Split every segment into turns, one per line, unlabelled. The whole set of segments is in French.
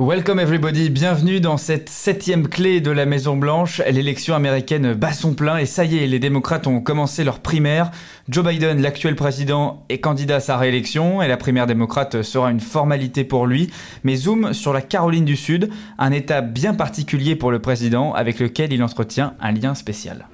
Welcome everybody, bienvenue dans cette septième clé de la Maison Blanche. L'élection américaine bat son plein et ça y est, les démocrates ont commencé leur primaire. Joe Biden, l'actuel président, est candidat à sa réélection et la primaire démocrate sera une formalité pour lui. Mais zoom sur la Caroline du Sud, un état bien particulier pour le président avec lequel il entretient un lien spécial.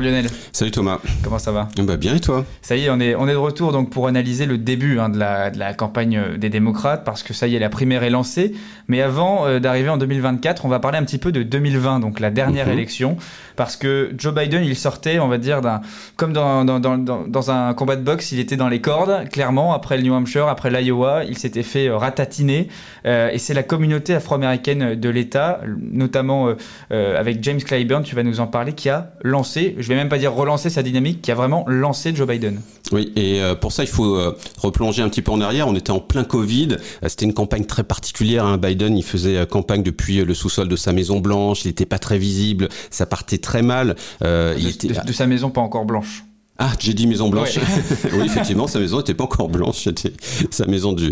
Bonjour Lionel.
Salut Thomas.
Comment ça va?
Bah Bien et toi?
Ça y est, on est, on est de retour donc pour analyser le début hein, de, la, de, la, campagne euh, des démocrates parce que ça y est, la primaire est lancée. Mais avant euh, d'arriver en 2024, on va parler un petit peu de 2020, donc la dernière mhm. élection, parce que Joe Biden, il sortait, on va dire, d'un, comme dans, dans, dans, dans, un combat de boxe, il était dans les cordes, clairement, après le New Hampshire, après l'Iowa, il s'était fait euh, ratatiner. et c'est la communauté afro-américaine de l'État, notamment avec James Clyburn, tu vas nous en parler, qui a lancé je vais même pas dire relancer sa dynamique, qui a vraiment lancé Joe Biden.
Oui, et euh, pour ça, il faut euh, replonger un petit peu en arrière. On était en plein Covid. Euh, c'était une campagne très particulière. Hein. Biden, il faisait campagne depuis le sous-sol de sa Maison Blanche. Il n'était pas très visible. Ça partait très mal.
il était... de sa maison pas encore blanche.
Ah, j'ai dit Maison Blanche. oui, effectivement, sa maison n'était pas encore blanche, c'était sa maison du,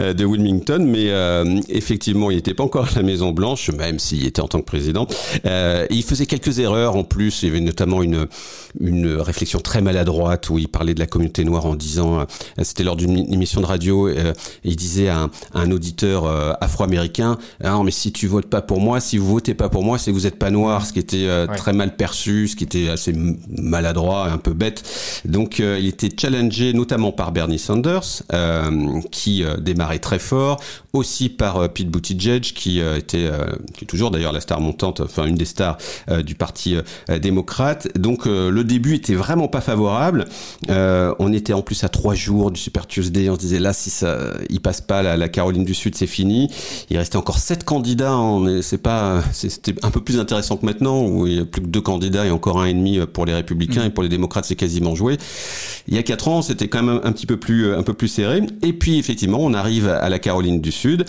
euh, de Wilmington, mais euh, effectivement, il n'était pas encore la Maison Blanche, même s'il était en tant que président. Euh, il faisait quelques erreurs en plus. Il y avait notamment une une réflexion très maladroite où il parlait de la communauté noire en disant, euh, c'était lors d'une émission de radio, il disait à un, un auditeur afro-américain, ah, mais si tu votes pas pour moi, si vous votez pas pour moi, c'est que vous n'êtes pas noir, ce qui était très mal perçu, ce qui était assez maladroit, un peu bête. Donc euh, il était challengé notamment par Bernie Sanders, euh, qui euh, démarrait très fort, aussi par Pete Buttigieg, qui était qui est toujours d'ailleurs la star montante, enfin une des stars du parti démocrate. Donc le début était vraiment pas favorable. on était en plus à trois jours du Super Tuesday. On se disait là si ça il passe pas la, la Caroline du Sud, c'est fini. Il restait encore sept candidats. C'est pas c'était un peu plus intéressant que maintenant où il y a plus que deux candidats et encore un et demi pour les républicains mmh. et pour les démocrates c'est quasi joué. Il y a quatre ans, c'était quand même un petit peu plus un peu plus serré. Et puis effectivement, on arrive à la Caroline du Sud,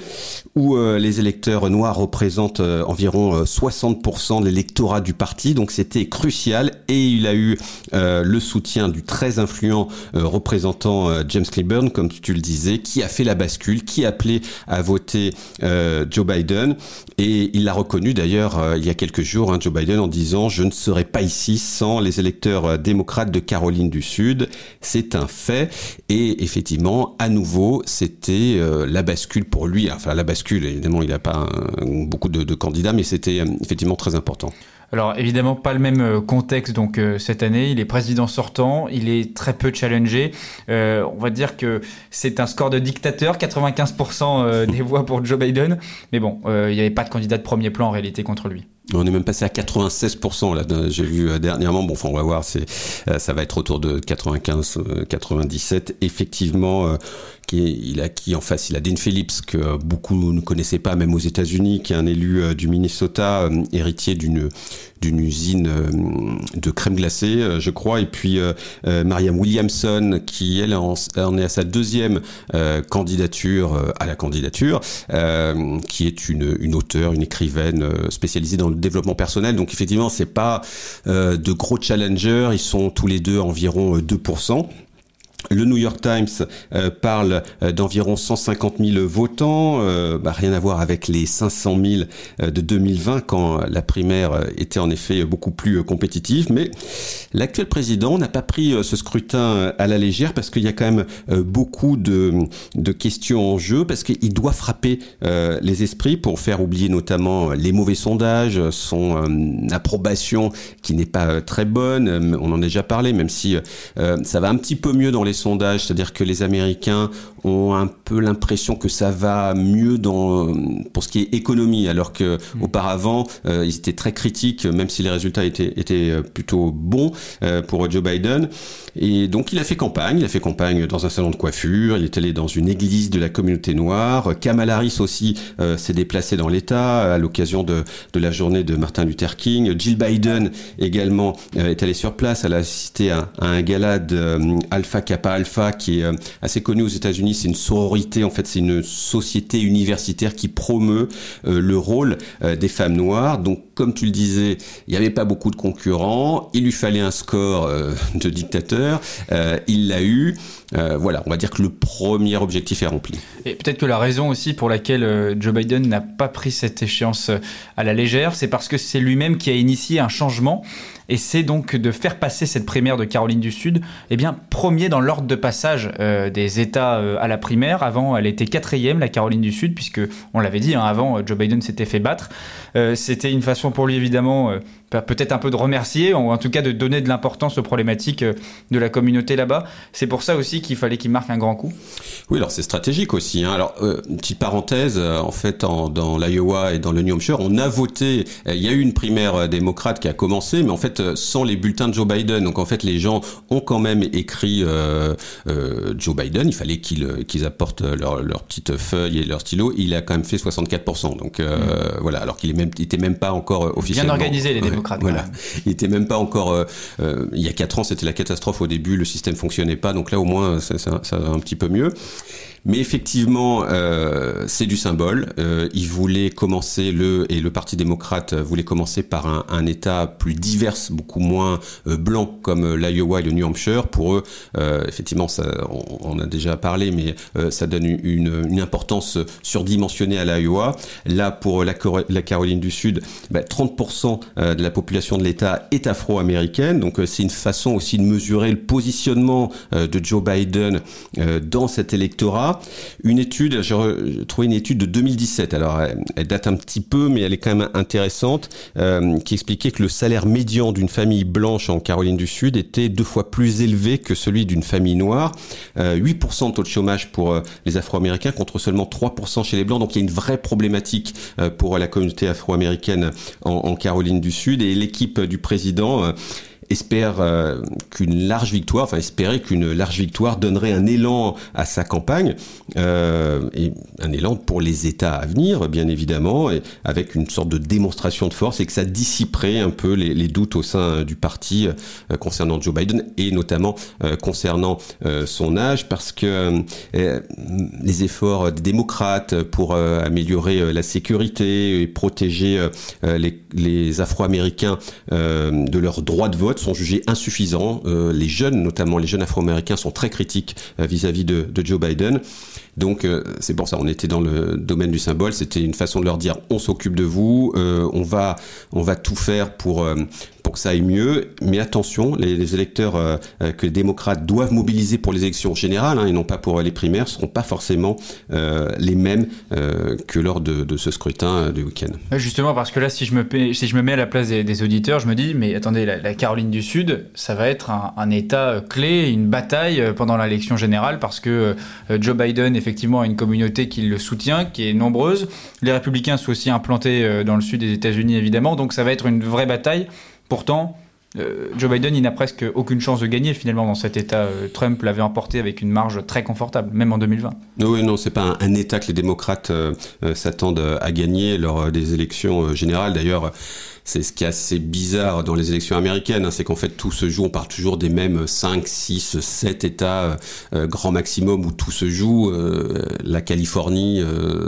où euh, les électeurs noirs représentent euh, environ 60% euh, de l'électorat du parti. Donc c'était crucial. Et il a eu le soutien du très influent représentant James Clyburn, comme tu le disais, qui a fait la bascule, qui a appelé à voter Joe Biden. Et il l'a reconnu d'ailleurs il y a quelques jours, hein, Joe Biden, en disant je ne serai pas ici sans les électeurs démocrates de Caroline du Sud. C'est un fait. Et effectivement, à nouveau, c'était euh, la bascule pour lui. Enfin, la bascule, évidemment, il n'a pas beaucoup de, candidats, mais c'était euh, effectivement très important.
Alors évidemment pas le même euh, contexte donc cette année. Il est président sortant, il est très peu challengé. on va dire que c'est un score de dictateur, 95% des voix pour Joe Biden. Mais bon, il n'y avait pas de candidat de premier plan en réalité contre lui.
On est même passé à 96% là. J'ai vu euh, dernièrement. Bon, enfin, on va voir. C'est, euh, ça va être autour de 95, 97. Euh, Effectivement, qui il a qui en face, il a Dean Phillips que beaucoup ne connaissaient pas, même aux États-Unis, qui est un élu du Minnesota, héritier d'une d'une usine de crème glacée, je crois, et puis Mariam Williamson, qui elle en, est à sa deuxième candidature à la candidature, qui est une, une auteure, une écrivaine spécialisée dans le développement personnel. Donc effectivement, c'est pas euh, de gros challengers. Ils sont tous les deux environ 2%. Euh, le New York Times euh, parle euh, d'environ 150 000 votants, euh, bah, rien à voir avec les 500 000 de 2020 quand la primaire était en effet beaucoup plus compétitive. Mais l'actuel président n'a pas pris ce scrutin à la légère parce qu'il y a quand même beaucoup de, de questions en jeu, parce qu'il doit frapper les esprits pour faire oublier notamment les mauvais sondages, son approbation qui n'est pas très bonne. On en a déjà parlé, même si ça va un petit peu mieux dans les sondages, c'est-à-dire que les Américains ont un peu l'impression que ça va mieux dans pour ce qui est économie, alors que mmh. auparavant euh, ils étaient très critiques, même si les résultats étaient, étaient euh, plutôt bons euh, pour Joe Biden. Et donc il a fait campagne, il a fait campagne dans un salon de coiffure, il est allé dans une église de la communauté noire. Kamala Harris aussi s'est déplacé dans l'État à l'occasion de, de la journée de Martin Luther King. Jill Biden également est allée sur place, elle a assisté à, un gala de Alpha Kappa Alpha, qui est assez connu aux États-Unis. C'est une sororité, en fait, c'est une société universitaire qui promeut le rôle des femmes noires. Donc, comme tu le disais, il n'y avait pas beaucoup de concurrents. Il lui fallait un score de dictateur. il l'a eu. Voilà, on va dire que le premier objectif est rempli.
Et peut-être que la raison aussi pour laquelle Joe Biden n'a pas pris cette échéance à la légère, c'est parce que c'est lui-même qui a initié un changement et c'est donc de faire passer cette primaire de Caroline du Sud, eh bien, premier dans l'ordre de passage euh, des États euh, à la primaire. Avant, elle était quatrième, la Caroline du Sud, puisque, on l'avait dit, hein, avant, Joe Biden s'était fait battre. Euh, c'était une façon pour lui, évidemment, peut-être un peu de remercier, ou en tout cas de donner de l'importance aux problématiques de la communauté là-bas. C'est pour ça aussi qu'il fallait qu'il marque un grand coup.
Oui, alors c'est stratégique aussi. Hein. Alors, une petite parenthèse, en fait, dans l'Iowa et dans le New Hampshire, on a voté, il y a eu une primaire démocrate qui a commencé, mais en fait, sans les bulletins de Joe Biden. Donc en fait, les gens ont quand même écrit euh, euh, Joe Biden. Il fallait qu'ils euh, apportent leur, leur petite feuille et leur stylo. Il a quand même fait 64%. Donc mm. voilà, alors qu'il est même, pas encore officiellement.
Bien organisé les
voilà, il était même pas encore. il y a 4 ans, c'était la catastrophe au début. Le système fonctionnait pas. Donc là, au moins, ça, ça, ça va un petit peu mieux. Mais effectivement, euh, c'est du symbole. Euh, ils voulaient commencer le et le Parti démocrate voulait commencer par un, un État plus divers, beaucoup moins euh, blanc comme l'Iowa et le New Hampshire. Pour eux, euh, effectivement, ça, on, on, a déjà parlé, mais euh, ça donne une, une, importance surdimensionnée à l'Iowa. Là, pour la, la, Caroline du Sud, bah, 30% de la population de l'État est afro-américaine. Donc, c'est une façon aussi de mesurer le positionnement de Joe Biden dans cet électorat. Une étude, j'ai trouvé une étude de 2017. Alors, elle, date un petit peu, mais elle est quand même intéressante, euh, qui expliquait que le salaire médian d'une famille blanche en Caroline du Sud était deux fois plus élevé que celui d'une famille noire. Euh, 8% de taux de chômage pour euh, les Afro-Américains contre seulement 3% chez les Blancs. Donc, il y a une vraie problématique euh, pour la communauté afro-américaine en, Caroline du Sud. Et l'équipe du président euh, espère euh, qu'une large victoire, enfin espérer qu'une large victoire donnerait un élan à sa campagne euh, et un élan pour les États à venir, bien évidemment, et avec une sorte de démonstration de force et que ça dissiperait un peu les, doutes au sein du parti euh, concernant Joe Biden et notamment euh, concernant euh, son âge, parce que les efforts des démocrates pour améliorer la sécurité et protéger les, les Afro-Américains de leurs droits de vote sont jugés insuffisants. Euh, les jeunes, notamment les jeunes afro-américains, sont très critiques euh, vis-à-vis de, de, Joe Biden. Donc euh, c'est pour ça, on était dans le domaine du symbole. C'était une façon de leur dire on s'occupe de vous, on va on va tout faire pour pour que ça aille mieux. Mais attention, les, électeurs euh, que les démocrates doivent mobiliser pour les élections générales hein, et non pas pour les primaires ne seront pas forcément euh, les mêmes euh, que lors de, ce scrutin du week-end.
Justement, parce que là, si je me, si je me mets à la place des, auditeurs, je me dis, mais attendez, la, la, Caroline du Sud, ça va être un, un État clé, une bataille pendant l'élection générale, parce que Joe Biden, effectivement, a une communauté qui le soutient, qui est nombreuse. Les républicains sont aussi implantés dans le sud des États-Unis, évidemment, donc ça va être une vraie bataille. Pourtant, euh, Joe Biden, il n'a presque aucune chance de gagner finalement dans cet État. Euh, Trump l'avait emporté avec une marge très confortable, même en 2020.
Oui, non, c'est pas un, État que les démocrates euh, s'attendent à gagner lors des élections générales. D'ailleurs, c'est ce qui est assez bizarre dans les élections américaines, hein, c'est qu'en fait tout se joue, on parle toujours des mêmes 5, 6, 7 États grand maximum où tout se joue. La Californie,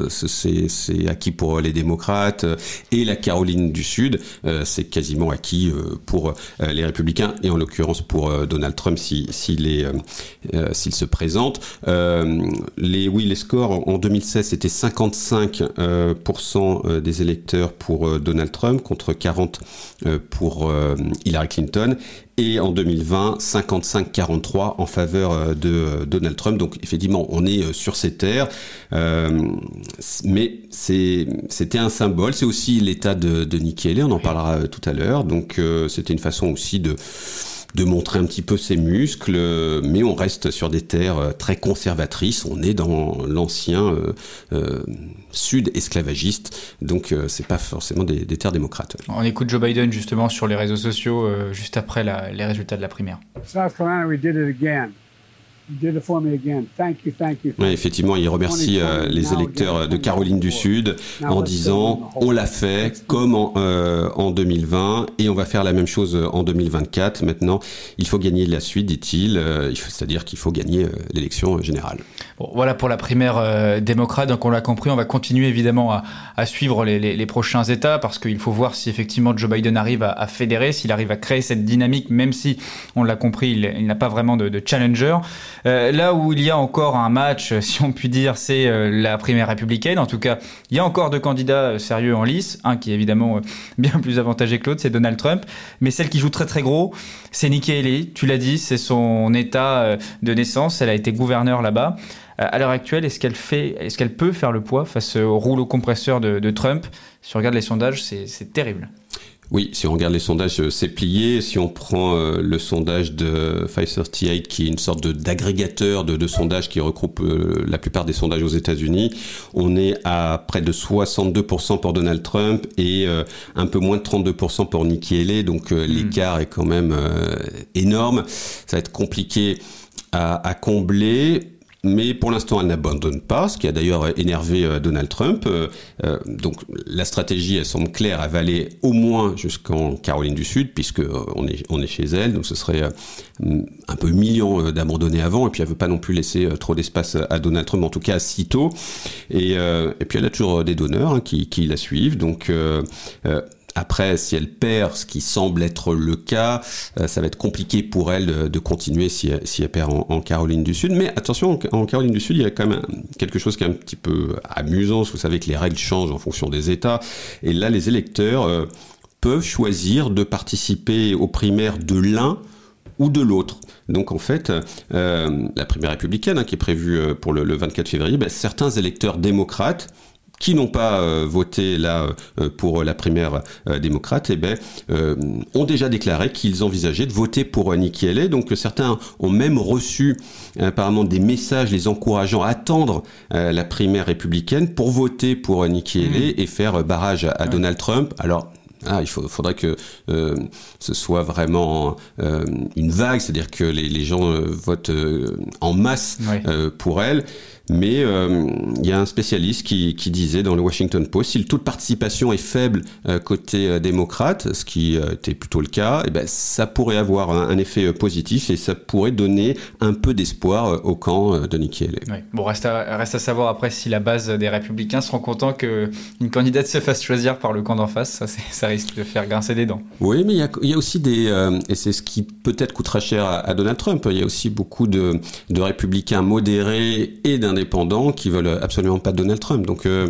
c'est acquis pour les démocrates, et la Caroline du Sud, c'est quasiment acquis pour les républicains, et en l'occurrence pour Donald Trump si s'il se présente. les, oui, les scores en 2016, c'était 55% des électeurs pour Donald Trump contre 40 40 euh, pour euh, Hillary Clinton et en 2020 55-43 en faveur euh, de Donald Trump. Donc effectivement, on est sur ces terres, euh, mais c'était un symbole. C'est aussi l'état de, de Nikki Haley, on en parlera tout à l'heure. Donc euh, c'était une façon aussi de de montrer un petit peu ses muscles, mais on reste sur des terres très conservatrices. On est dans l'ancien euh, euh, sud esclavagiste, donc euh, c'est pas forcément des, des, terres démocrates.
On écoute Joe Biden justement sur les réseaux sociaux euh, juste après la, les résultats de la primaire.
South Carolina, we did it again.
Effectivement, il remercie euh, les électeurs de Caroline du Sud en disant on l'a fait comme en, euh, en 2020 et on va faire la même chose en 2024. Maintenant, il faut gagner la suite, dit-il, euh, c'est-à-dire qu'il faut gagner l'élection générale.
Bon, voilà pour la primaire démocrate. Donc on l'a compris, on va continuer évidemment à, à suivre les, les, les, prochains États parce qu'il faut voir si effectivement Joe Biden arrive à, à fédérer, s'il arrive à créer cette dynamique, même si on l'a compris, il, il n'a pas vraiment de, de challenger. Euh, là où il y a encore un match, si on peut dire, c'est euh, la primaire républicaine. En tout cas, il y a encore deux candidats euh, sérieux en lice. Un qui est évidemment bien plus avantagé que l'autre, c'est Donald Trump. Mais celle qui joue très très gros, c'est Nikki Haley. Tu l'as dit, c'est son état de naissance. Elle a été gouverneure là-bas. À l'heure actuelle, est-ce qu'elle fait, est-ce qu'elle peut faire le poids face au rouleau compresseur de, de Trump? Si on regarde les sondages, c'est terrible.
Oui, si on regarde les sondages, euh, c'est plié. Si on prend euh, le sondage de 538, qui est une sorte d'agrégateur de, de, sondages qui regroupe euh, la plupart des sondages aux États-Unis, on est à près de 62% pour Donald Trump et un peu moins de 32% pour Nikki Haley. Donc hmm. l'écart est quand même énorme. Ça va être compliqué à, à combler mais pour l'instant, elle n'abandonne pas, ce qui a d'ailleurs énervé euh, Donald Trump. Euh, euh, donc la stratégie, elle semble claire, elle va aller au moins jusqu'en Caroline du Sud, puisque on est, on est chez elle, donc ce serait un peu million d'abandonnés avant, et puis elle veut pas non plus laisser trop d'espace à Donald Trump, en tout cas si tôt. Et, et puis elle a toujours des donneurs hein, qui, qui, la suivent, donc après, si elle perd, ce qui semble être le cas, euh, ça va être compliqué pour elle de, continuer si, elle perd en, Caroline du Sud. Mais attention, en, Caroline du Sud, il y a quand même quelque chose qui est un petit peu amusant. Vous savez que les règles changent en fonction des États. Et là, les électeurs euh, peuvent choisir de participer aux primaires de l'un ou de l'autre. Donc en fait, euh, la primaire républicaine hein, qui est prévue pour le, 24 février, ben, certains électeurs démocrates qui n'ont pas euh, voté là euh, pour la primaire euh, démocrate, eh ben, ont déjà déclaré qu'ils envisageaient de voter pour Nikki Haley. Donc certains ont même reçu apparemment des messages les encourageant à attendre la primaire républicaine pour voter pour Nikki Haley mmh. et faire barrage à, Donald Trump. Alors ah, il faudrait que ce soit vraiment une vague, c'est-à-dire que les, gens votent en masse pour elle. Mais euh, il y a un spécialiste qui, qui, disait dans le Washington Post, si le taux de participation est faible euh, côté euh, démocrate, ce qui était plutôt le cas, eh ben, ça pourrait avoir un, effet positif et ça pourrait donner un peu d'espoir au camp de Nikki Haley.
Bon, reste à, reste à savoir après si la base des républicains seront contents qu'une candidate se fasse choisir par le camp d'en face. Ça, ça risque de faire grincer des dents.
Oui, mais il y a, y a, aussi des... et c'est ce qui peut-être coûtera cher à, à, Donald Trump, il y a aussi beaucoup de, de républicains modérés et d'un indépendants qui veulent absolument pas Donald Trump. Donc euh,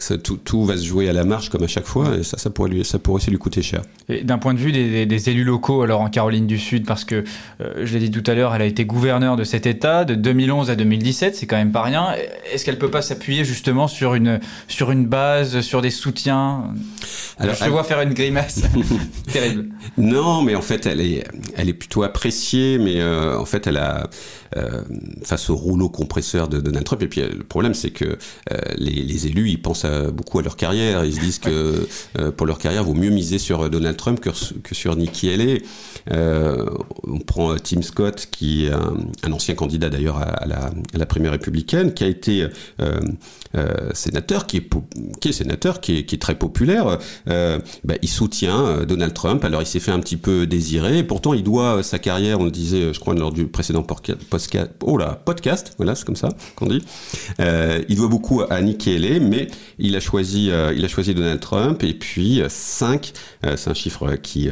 tout, va se jouer à la marche comme à chaque fois, et ça, ça pourrait, lui, ça pourrait aussi lui coûter cher.
D'un point de vue des, élus locaux, alors en Caroline du Sud, parce que euh, je l'ai dit tout à l'heure, elle a été gouverneure de cet État de 2011 à 2017, c'est quand même pas rien. Est-ce qu'elle peut pas s'appuyer justement sur une, sur une base, sur des soutiens? Alors, Je te vois faire une grimace terrible.
Non, mais en fait, elle est, elle est plutôt appréciée, mais euh, en fait, elle a euh, face au rouleau compresseur de Donald Trump. Et puis le problème, c'est que les, les élus, ils pensent à beaucoup à leur carrière. Ils se disent que euh, pour leur carrière, il vaut mieux miser sur Donald Trump que, sur Nikki Haley. Euh, on prend Tim Scott, qui est un, ancien candidat d'ailleurs à, la, à la primaire républicaine, qui a été euh, euh, sénateur, qui est, qui est sénateur, qui est, très populaire. Euh, bah, il soutient euh, Donald Trump. Alors il s'est fait un petit peu désirer. Pourtant, il doit sa carrière, on le disait, je crois, lors du précédent podcast, oh là, podcast, voilà, c'est comme ça qu'on dit. il doit beaucoup à Nikki Haley, mais il a choisi, il a choisi Donald Trump. Et puis 5, c'est un chiffre qui,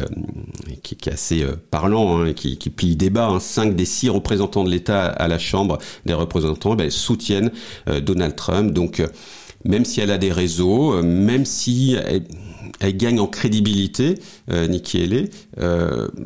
qui, est assez parlant, hein, qui, qui plie débat. Hein, 5 des 6 représentants de l'État à la Chambre des représentants ben, soutiennent Donald Trump. Donc, même si elle a des réseaux, même si elle, gagne en crédibilité, Nikki Haley,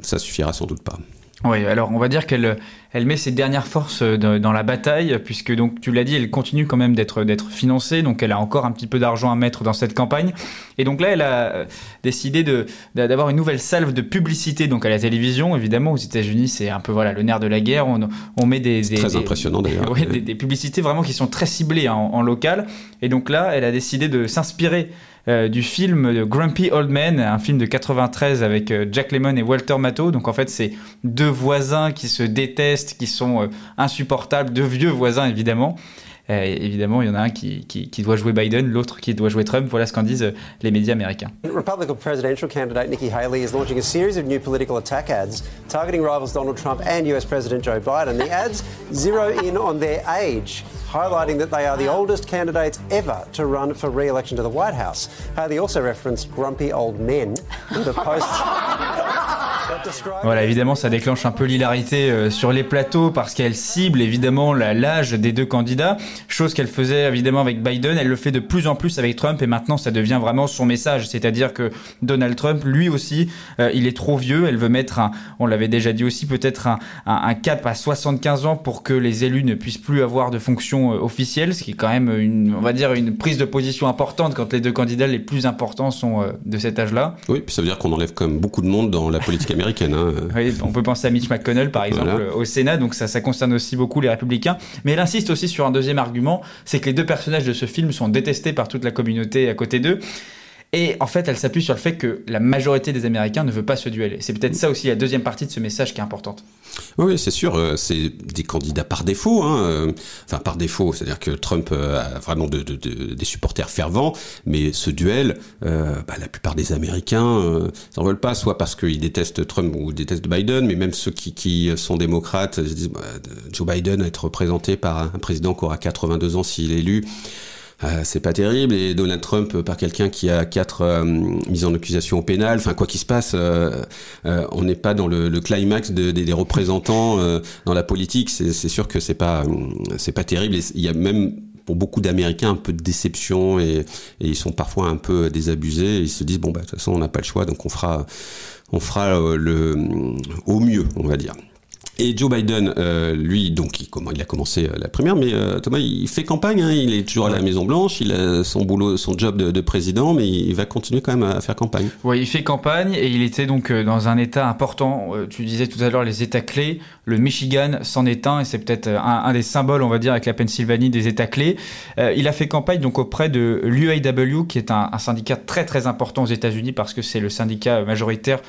ça suffira sans doute pas.
Oui, alors on va dire qu'elle elle met ses dernières forces euh, dans la bataille, puisque donc tu l'as dit, elle continue quand même d'être d'être financée, donc elle a encore un petit peu d'argent à mettre dans cette campagne. Et donc là, elle a euh, décidé de d'avoir une nouvelle salve de publicité donc à la télévision. Évidemment, aux États-Unis, c'est un peu voilà le nerf de la guerre. On, on met des, des
très impressionnant d'ailleurs.
Des, publicités vraiment qui sont très ciblées en, en local. Et donc là, elle a décidé de s'inspirer euh, du film Grumpy Old Man, un film de 93 avec Jack Lemmon et Walter Matthau. Donc en fait, c'est deux voisins qui se détestent qui sont insupportables, deux vieux voisins évidemment. Euh, évidemment, il y en a un qui, qui, qui doit jouer Biden, l'autre qui doit jouer Trump. Voilà ce qu'en disent euh, les médias américains.
Republican presidential candidate Nikki Haley is launching a series of new political attack ads targeting rivals Donald Trump and US President Joe Biden. The ads zero in on their age. highlighting that they are the oldest candidates ever to run for re-election to the White House. Haley also referenced grumpy old men in the post.
Voilà, évidemment, ça déclenche un peu l'hilarité euh, sur les plateaux parce qu'elle cible évidemment l'âge des deux candidats, chose qu'elle faisait évidemment avec Biden, elle le fait de plus en plus avec Trump et maintenant ça devient vraiment son message, c'est-à-dire que Donald Trump, lui aussi, euh, il est trop vieux, elle veut mettre, on l'avait déjà dit aussi, peut-être un, un, cap à 75 ans pour que les élus ne puissent plus avoir de fonction euh, officielle, ce qui est quand même une, on va dire, une prise de position importante quand les deux candidats les plus importants sont de cet âge-là.
Oui, puis ça veut dire qu'on enlève quand même beaucoup de monde dans la politique américaine. Hein.
on peut penser à Mitch McConnell, par exemple, au Sénat, donc ça, ça concerne aussi beaucoup les républicains. Mais elle insiste aussi sur un deuxième argument, c'est que les deux personnages de ce film sont détestés par toute la communauté à côté d'eux. Et en fait, elle s'appuie sur le fait que la majorité des Américains ne veut pas ce duel. C'est peut-être ça aussi la deuxième partie de ce message qui est importante.
Oui, c'est sûr, euh, c'est des candidats par défaut. Hein, euh, enfin, par défaut, c'est-à-dire que Trump euh, a vraiment de, des supporters fervents, mais ce duel, bah, la plupart des Américains n'en veulent pas, soit parce qu'ils détestent Trump ou détestent Biden, mais même ceux qui, sont démocrates se disent bah, Joe Biden être représenté par un président qui aura 82 ans s'il est élu. Euh, c'est pas terrible. Et Donald Trump par quelqu'un qui a quatre euh, mises en accusation au pénal. Enfin, quoi qu'il se passe, euh, on n'est pas dans le, climax des représentants dans la politique. C'est sûr que c'est pas c'est pas terrible. il y a même pour beaucoup d'Américains un peu de déception et, ils sont parfois un peu désabusés. ils se disent bon bah de toute façon on n'a pas le choix donc on fera on fera le au mieux on va dire. Et Joe Biden, euh, lui, donc, il, comment, il a commencé euh, la première, mais euh, Thomas, il fait campagne, hein, il est toujours à la Maison Blanche, il a son boulot, son job de, président, mais il va continuer quand même à faire campagne.
Oui, il fait campagne et il était donc dans un État important. Tu disais tout à l'heure les États clés. Le Michigan s'en est un et c'est peut-être un, des symboles, on va dire, avec la Pennsylvanie des États clés. il a fait campagne donc auprès de l'UAW, qui est un, syndicat très très important aux États-Unis parce que c'est le syndicat majoritaire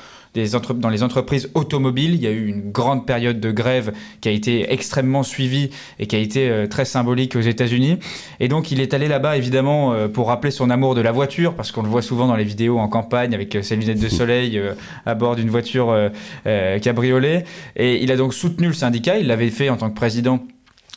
dans les entreprises automobiles. Il y a eu une grande période de grève qui a été extrêmement suivie et qui a été euh, très symbolique aux États-Unis. Et donc il est allé là-bas évidemment euh, pour rappeler son amour de la voiture, parce qu'on le voit souvent dans les vidéos en campagne avec euh, ses lunettes de soleil à bord d'une voiture cabriolet. Et il a donc soutenu le syndicat. Il l'avait fait en tant que président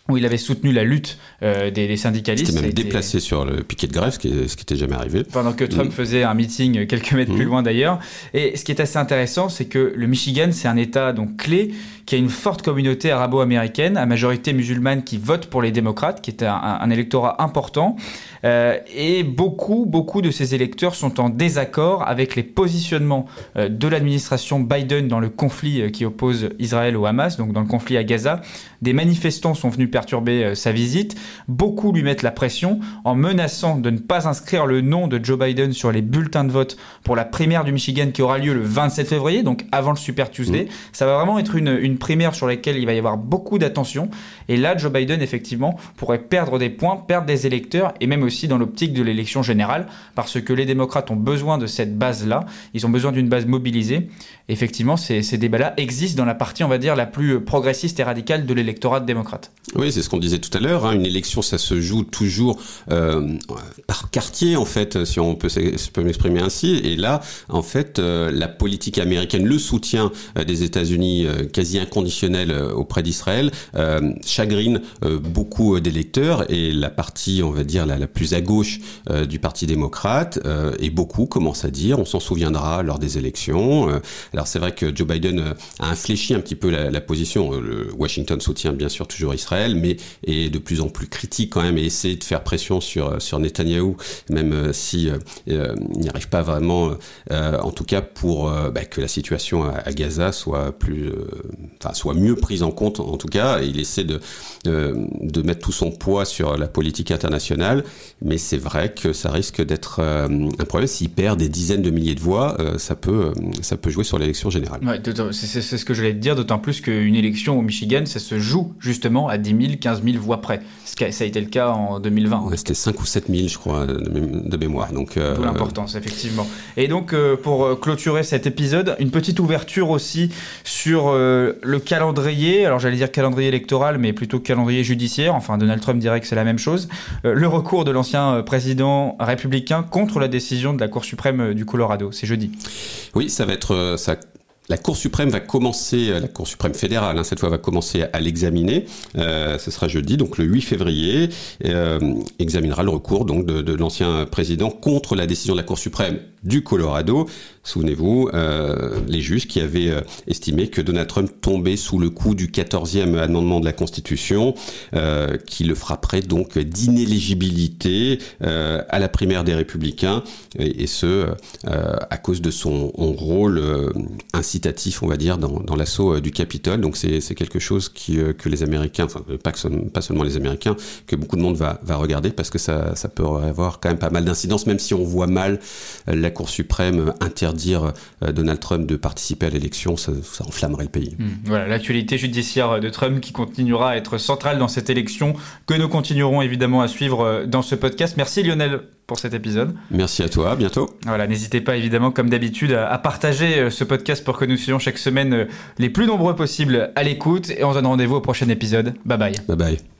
où il avait soutenu la lutte euh, des, des, syndicalistes.
Il s'était même déplacé sur le piquet de grève, ce qui n'était jamais arrivé.
Pendant que Trump mm. faisait un meeting quelques mètres plus mm. loin d'ailleurs. Et ce qui est assez intéressant, c'est que le Michigan, c'est un État donc clé qui a une forte communauté arabo-américaine, à majorité musulmane, qui vote pour les démocrates, qui est un, un électorat important. Euh, et beaucoup, beaucoup de ces électeurs sont en désaccord avec les positionnements euh, de l'administration Biden dans le conflit euh, qui oppose Israël au Hamas, donc dans le conflit à Gaza. Des manifestants sont venus perturber sa visite. Beaucoup lui mettent la pression en menaçant de ne pas inscrire le nom de Joe Biden sur les bulletins de vote pour la primaire du Michigan qui aura lieu le 27 février, donc avant le Super Tuesday. Mmh. Ça va vraiment être une, une primaire sur laquelle il va y avoir beaucoup d'attention. Et là, Joe Biden, effectivement, pourrait perdre des points, perdre des électeurs et même aussi dans l'optique de l'élection générale, parce que les démocrates ont besoin de cette base-là, ils ont besoin d'une base mobilisée. effectivement, ces, ces débats-là existent dans la partie, on va dire, la plus progressiste et radicale de l'électorat démocrate.
Oui, c'est ce qu'on disait tout à l'heure. Hein. Une élection, ça se joue toujours euh, par quartier, en fait, si on peut, m'exprimer ainsi. Et là, en fait, euh, la politique américaine, le soutien euh, des États-Unis quasi inconditionnel auprès d'Israël, chagrine beaucoup d'électeurs. Et la partie, on va dire, la, plus à gauche du Parti démocrate, et beaucoup commencent à dire, on s'en souviendra lors des élections. alors c'est vrai que Joe Biden a infléchi un petit peu la, position. Washington soutient bien sûr toujours Israël mais est de plus en plus critique quand même et essaie de faire pression sur sur Netanyahou, même euh, si euh, euh, il n'y arrive pas vraiment, en tout cas pour bah, que la situation à, Gaza soit plus, enfin soit mieux prise en compte en tout cas. il essaie de de mettre tout son poids sur la politique internationale, mais c'est vrai que ça risque d'être un problème s'il perd des dizaines de milliers de voix, ça peut ça peut jouer sur l'élection générale.
Ouais, c'est ce que j'allais te dire, d'autant plus qu'une élection au Michigan, ça se joue justement à 10 000, 15 000 voix près. Ça a été le cas en 2020.
C'était 5 ou 7 000, je crois, de mémoire. Donc,
euh, l'importance, effectivement. Et donc, euh, pour euh, clôturer cet épisode, une petite ouverture aussi sur le calendrier, alors j'allais dire calendrier électoral, mais plutôt calendrier judiciaire, enfin Donald Trump dirait que c'est la même chose, le recours de l'ancien président républicain contre la décision de la Cour suprême du Colorado, c'est jeudi.
Oui, ça va être... La Cour suprême va commencer, euh, la Cour suprême fédérale, hein, cette fois va commencer à l'examiner. Euh, ce sera jeudi, donc le 8 février, euh, examinera le recours donc de l'ancien président contre la décision de la Cour suprême du Colorado. Souvenez-vous, euh, les juges qui avaient euh, estimé que Donald Trump tombait sous le coup du 14e amendement de la Constitution, euh, qui le frapperait donc d'inéligibilité à la primaire des républicains, et, ce, à cause de son rôle incitatif, on va dire, dans, l'assaut du Capitole. Donc c'est quelque chose qui, que les Américains, enfin pas, pas seulement les Américains, que beaucoup de monde va, va regarder, parce que ça, ça peut avoir quand même pas mal d'incidences, même si on voit mal la Cour suprême interdire euh, Donald Trump de participer à l'élection, ça, enflammerait le pays.
Hmm. Voilà, l'actualité judiciaire de Trump qui continuera à être centrale dans cette élection, que nous continuerons évidemment à suivre euh, dans ce podcast. Merci Lionel pour cet épisode.
Merci à toi, à bientôt.
Voilà, n'hésitez pas évidemment comme d'habitude à partager euh, ce podcast pour que nous soyons chaque semaine les plus nombreux possibles à l'écoute et on se donne rendez-vous au prochain épisode. Bye bye.
Bye bye.